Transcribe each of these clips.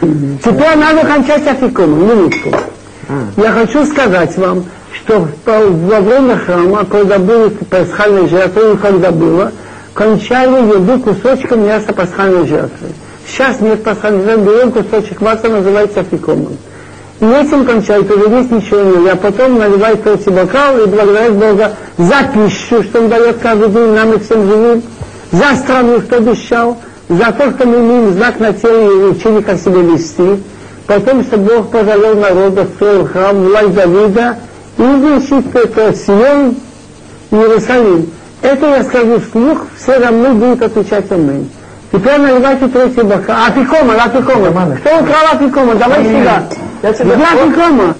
Теперь надо кончать афиком, минутку. Я хочу сказать вам, что во время храма, когда были пасхальные жертвы, когда было, кончали еду кусочком мяса пасхальной жертвы. Сейчас нет пасхальной жертвы, берем кусочек мяса, называется афикомом. И этим кончает, уже здесь ничего нет. А потом наливает третий бокал и благодарит Бога за пищу, что Он дает каждый день нам и всем живым, за страну, что обещал, за то, что мы имеем знак на теле и учили, как себя вести. Потом, что Бог пожалел народа, строил храм, власть Давида, и значит, это Сион, Иерусалим. Это я скажу вслух, все равно будут отвечать Аминь. Теперь наливайте третий бокал. Афикома, афикома. Кто украл афикома? Давай сюда. Я тебе Где афикома?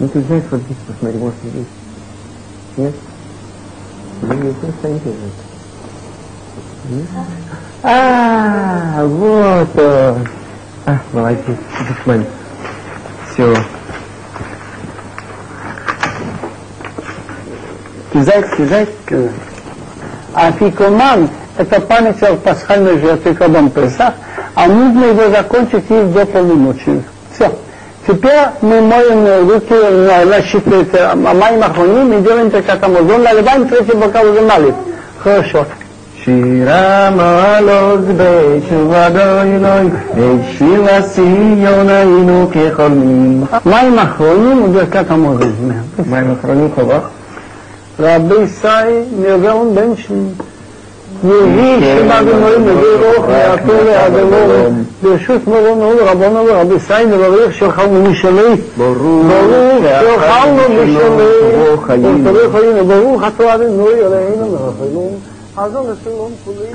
Ну ты знаешь, вот здесь посмотри, может здесь. Нет? Ну, не просто А, вот он. А, молодец. Посмотри. Все. Кизайк, кизайк. Афикоман это память о пасхальной жертве Кабан Песах, а нужно его закончить есть до полуночи. Все. Теперь мы моем руки на, на щите, а моим охраним и делаем как Амазон, наливаем третий бокал уже налив. Хорошо. שירה מעלות בתשובה דוינוי, ושירה ציון היינו כחולמים. מים אחרונים וברכת המורז. מים אחרונים חובה? רבי ישראל נרגעון בן שני. יהי שמע גמרים נביא רוח ויעתור להגמור ברשות מרונו ורבונו ורבי ישראל נברך שאכלנו משלי ברוך שאכלנו משלי ברוך חיינו ברוך התורה ונוי עלינו מרחמים חזון לשלום כולי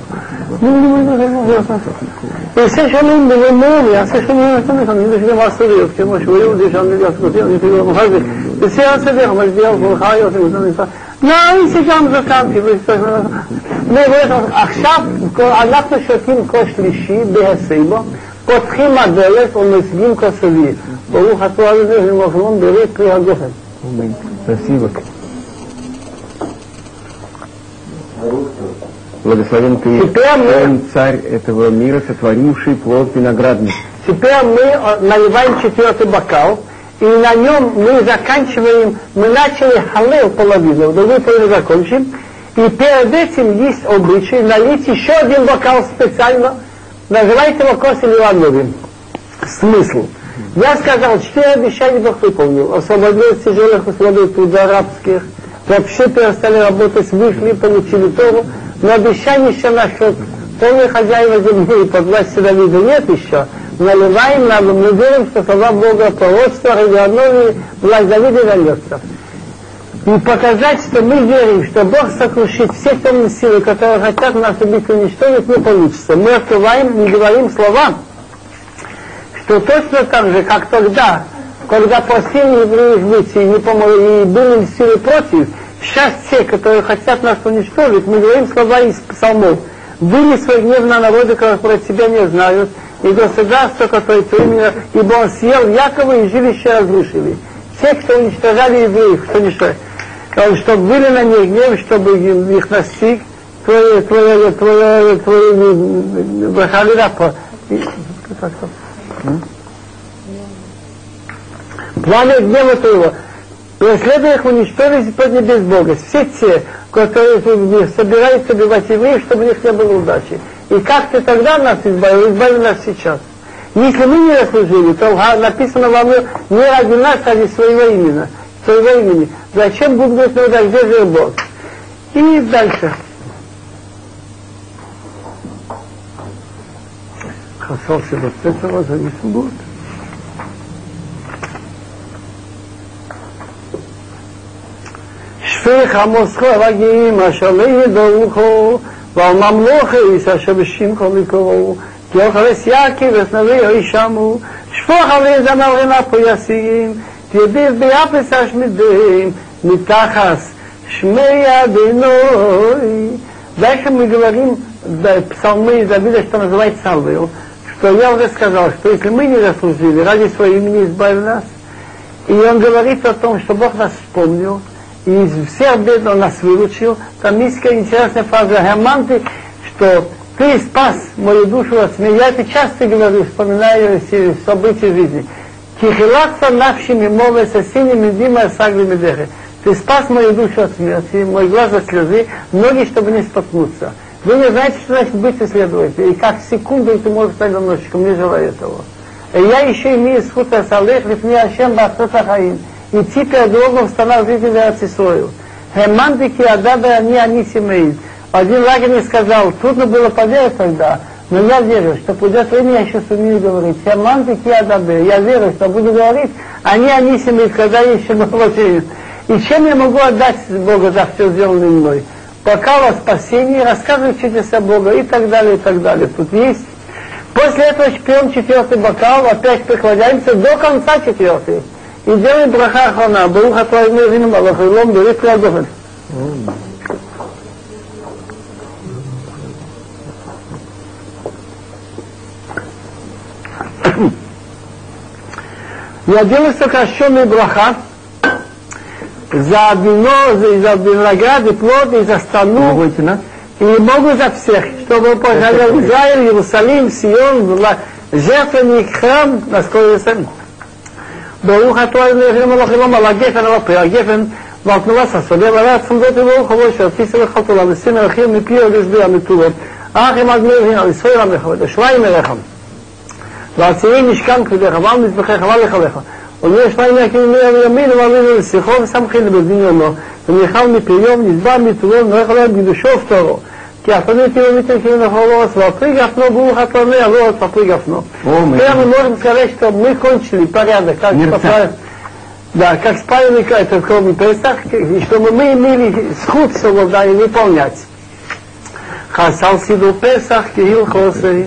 יעשה שלום בממור, יעשה שלום נתן לך, אני יודע שגם עשריות, כמו שהוא יהודי שם נדע סקוטי, אני אפילו לא מוכן זה, יעשה הסדר, משביע וברוכה יוסי, לא, זה גם זקנתי, עכשיו אנחנו שותים כוס שלישי בהסייבו, פותחים הדלת ומשיגים כוס רביעי. ברוך התורה לזה ומחלון ברית פרי הגופן. Спасибо. Благословен ты, мы... царь этого мира, сотворивший плод виноградный. Теперь мы наливаем четвертый бокал, и на нем мы заканчиваем, мы начали халел половину, другую половину закончим, и перед этим есть обычай налить еще один бокал специально, называйте его Косиль Ивановым. Смысл. Я сказал, четыре обещания Бог выполнил. Освободил от тяжелых условий труда арабских, вообще перестали работать, вышли, получили Тору, но обещание еще насчет полной хозяева земли и под властью Давида нет еще. Наливаем нам, мы верим, что слова Бога пророчества, Радионовии, власть Давида вернется и показать, что мы верим, что Бог сокрушит все темные силы, которые хотят нас убить и уничтожить, не получится. Мы открываем и говорим слова, что точно так же, как тогда, когда просили евреев выйти и, не помогли, и были силы против, сейчас те, которые хотят нас уничтожить, мы говорим слова из псалмов. Были свой гнев на народы, которые тебя не знают, и государство, которое именно, ибо он съел Якова и жилище разрушили. Те, кто уничтожали евреев, кто уничтожали чтобы были на них гнев, чтобы их настиг, твои, твои, твои, твои, Бахалина, пламя гнева твоего, преследуя их, уничтожить под небес Бога. Все те, которые собираются убивать евреев, чтобы у них не было удачи. И как ты тогда нас избавил, избавил нас сейчас. Если мы не заслужили, то написано во мне не ради нас, а ради своего имени. Своего имени. Зачем будут говорить, ну где же Бог? И дальше. Касался вот этого, зависит будет. עמוסכו רגעים אשר לא ידעוכו ועל ממלוכי אשר בשמכו מקורו כי אוכלס יקי וסנבי ישמו שפוך עלי זמרים הפויסים תרביב ביחס השמידים מתחס שמי אדינוי. Дальше мы говорим да, псалмы Давида, что называется Салвею, что я уже сказал, что если мы не заслужили, ради своего имени избавил нас, и он говорит о том, что Бог нас вспомнил, и из всех бед он нас выручил, там есть интересная фраза Германты, что Ты спас мою душу от смерти. Я это часто говорю, вспоминаю события жизни. Кихилатса навшими мовы сосиними дима сагли медехе. Ты спас мою душу от смерти, мой глаз от слезы, ноги, чтобы не споткнуться. Вы не знаете, что значит быть исследователем. И как секунду ты можешь стать доносчиком, не желаю этого. Я еще имею схуд асалех, лифни ашем бахтота хаим. Идти перед Богом в в Иерусалим. Хемандики адабе они они семей. Один лагерь сказал, трудно было поверить тогда, но я верю, что придет время, я еще сумею говорить. Хемандики адабе. Я верю, что буду говорить, они они семей, когда я еще было И чем я могу отдать Богу за все сделанное мной? Бокал о спасении, рассказывает чудеса Бога и так далее, и так далее. Тут есть. После этого пьем четвертый бокал, опять преклоняемся до конца четвертый. И делаем браха ахона, Баруха твоему вину малахилом, берет кладовен. Я делаю сокращенный браха, за вино, за, за виноград и плод, и за страну. И могу за всех, чтобы пожалел Израиль, Иерусалим, Сион, жертвенник, храм, насколько сам. ברוך אתה אלוהיכם מלאכים אלוהים לא על הגפן, לא על הפה, הגפן ועל תנולס השדה, והרי הצמדות וברוך הבוי שהפיסו וחתולה, ושים מלכים מפי הגזבי המטולות, אך אם אלוהים על ישראל עמך, ואת השמיים אליכם. ועצירים משכן כבדיך, ועם מזבחיך, ועל לחלך. ולמי השמיים יקים מימין וימין, ומאמין ולשיחו, וסמכין לבדין יומו, ומיכל מפיו, נסבר מטורו, ונורך עליהם גידושו ופטורו. כי הפנים כאילו מיתם כאילו נכון лос, вопрыг окно было хатаны, а лос попрыг окно. Прямо можем сказать, что мы кончили порядок, как попали. Да, как спальный, это кроме Песах, чтобы мы имели сход, чтобы да, и выполнять. חסל סידור פסח כהלכוסי,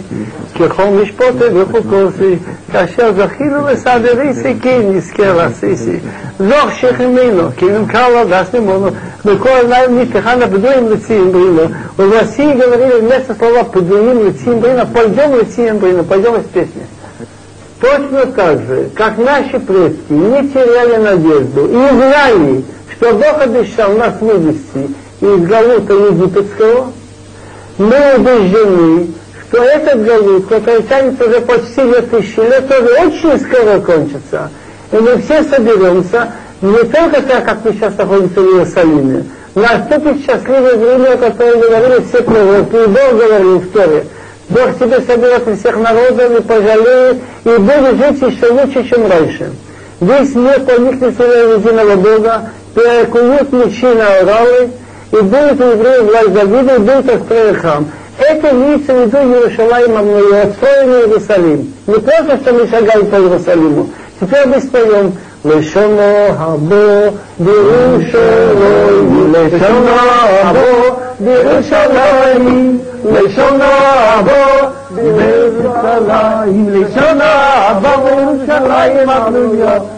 ככל משפוטי וחוקוסי, כאשר זכינו לסדרי סיכין נזכה לעשיסי. זוך שכמינו, כי נמכר לו דס ממונו, וכל עיניים נפתחה לפדויים לציין ברינו, в России говорили вместо слова «подуим летим брина», «пойдем летим брина», «пойдем из песни». Точно так же, как наши предки не теряли надежду и знали, что Бог обещал нас вывести из Галута египетского, мы убеждены, что этот галут, который тянется уже почти две тысячи лет, тоже очень скоро кончится. И мы все соберемся, не только так, как мы сейчас находимся в Иерусалиме, наступит счастливое время, о котором говорили все пророки, и Бог говорил в Торе. Бог себе соберет из всех народов и пожалеет, и будет жить еще лучше, чем раньше. Весь мир проникнется в единого Бога, перекуют мечи на Уралы, и будет у евреев власть Давида, и будет построен храм. Это имеется в виду Иерушалаем и отстроен Иерусалим. Не просто, что мы шагаем по Иерусалиму. Теперь мы споем Лешоно Або Берушалаем Лешоно Або Берушалаем Лешоно Або Берушалаем Лешоно Або Берушалаем Або